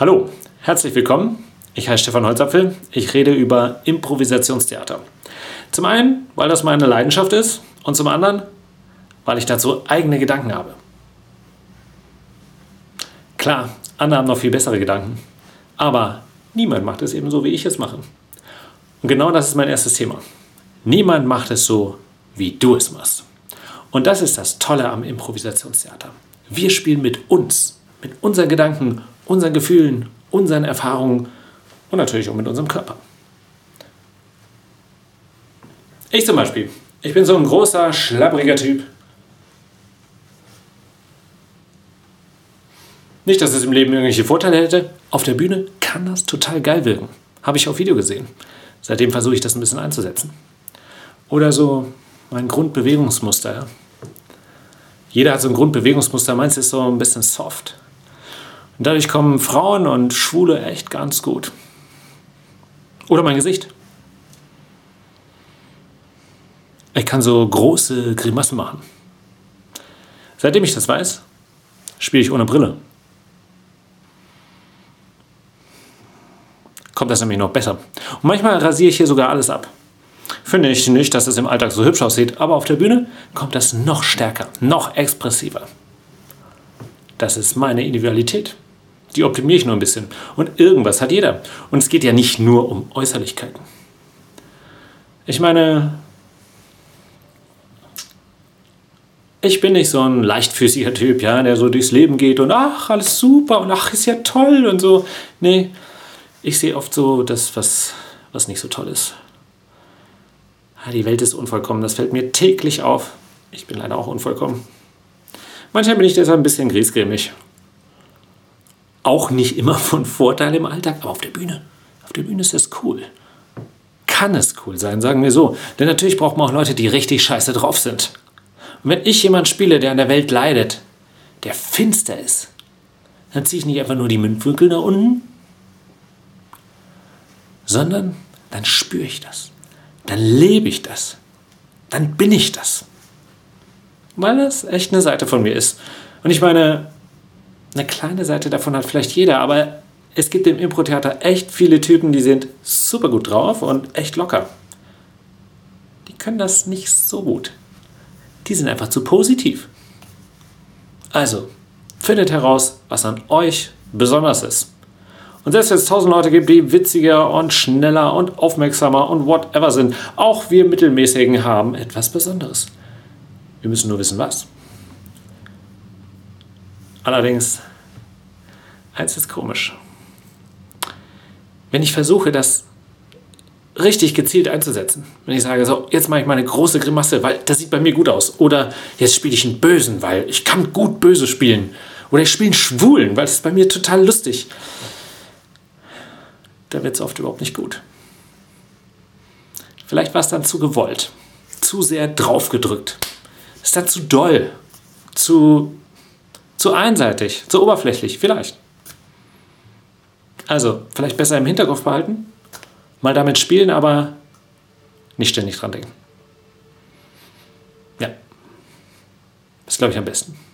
Hallo, herzlich willkommen. Ich heiße Stefan Holzapfel. Ich rede über Improvisationstheater. Zum einen, weil das meine Leidenschaft ist und zum anderen, weil ich dazu eigene Gedanken habe. Klar, andere haben noch viel bessere Gedanken, aber niemand macht es eben so, wie ich es mache. Und genau das ist mein erstes Thema. Niemand macht es so, wie du es machst. Und das ist das Tolle am Improvisationstheater. Wir spielen mit uns, mit unseren Gedanken unseren Gefühlen, unseren Erfahrungen und natürlich auch mit unserem Körper. Ich zum Beispiel. Ich bin so ein großer, schlappriger Typ. Nicht, dass es im Leben irgendwelche Vorteile hätte. Auf der Bühne kann das total geil wirken. Habe ich auf Video gesehen. Seitdem versuche ich das ein bisschen einzusetzen. Oder so mein Grundbewegungsmuster. Jeder hat so ein Grundbewegungsmuster. Meins ist so ein bisschen soft. Und dadurch kommen Frauen und Schwule echt ganz gut. Oder mein Gesicht. Ich kann so große Grimassen machen. Seitdem ich das weiß, spiele ich ohne Brille. Kommt das nämlich noch besser. Und manchmal rasiere ich hier sogar alles ab. Finde ich nicht, dass es im Alltag so hübsch aussieht, aber auf der Bühne kommt das noch stärker, noch expressiver. Das ist meine Individualität. Die optimiere ich nur ein bisschen. Und irgendwas hat jeder. Und es geht ja nicht nur um Äußerlichkeiten. Ich meine, ich bin nicht so ein leichtfüßiger Typ, ja, der so durchs Leben geht und ach, alles super und ach, ist ja toll und so. Nee, ich sehe oft so das, was, was nicht so toll ist. Die Welt ist unvollkommen, das fällt mir täglich auf. Ich bin leider auch unvollkommen. Manchmal bin ich deshalb ein bisschen griesgrämig auch nicht immer von Vorteil im Alltag, aber auf der Bühne. Auf der Bühne ist das cool. Kann es cool sein, sagen wir so. Denn natürlich braucht man auch Leute, die richtig scheiße drauf sind. Und wenn ich jemand spiele, der an der Welt leidet, der finster ist, dann ziehe ich nicht einfach nur die Mundwinkel nach unten, sondern dann spüre ich das. Dann lebe ich das. Dann bin ich das. Weil das echt eine Seite von mir ist. Und ich meine, eine kleine Seite davon hat vielleicht jeder, aber es gibt im Impro-Theater echt viele Typen, die sind super gut drauf und echt locker. Die können das nicht so gut. Die sind einfach zu positiv. Also, findet heraus, was an euch besonders ist. Und selbst wenn es tausend Leute gibt, die witziger und schneller und aufmerksamer und whatever sind, auch wir Mittelmäßigen haben etwas Besonderes. Wir müssen nur wissen, was. Allerdings, eins ist komisch. Wenn ich versuche, das richtig gezielt einzusetzen, wenn ich sage, so, jetzt mache ich mal eine große Grimasse, weil das sieht bei mir gut aus. Oder jetzt spiele ich einen Bösen, weil ich kann gut Böse spielen. Oder ich spiele einen Schwulen, weil es ist bei mir total lustig. Da wird es oft überhaupt nicht gut. Vielleicht war es dann zu gewollt, zu sehr draufgedrückt. Ist dann zu doll, zu zu einseitig, zu oberflächlich, vielleicht. Also, vielleicht besser im Hinterkopf behalten, mal damit spielen, aber nicht ständig dran denken. Ja, das glaube ich am besten.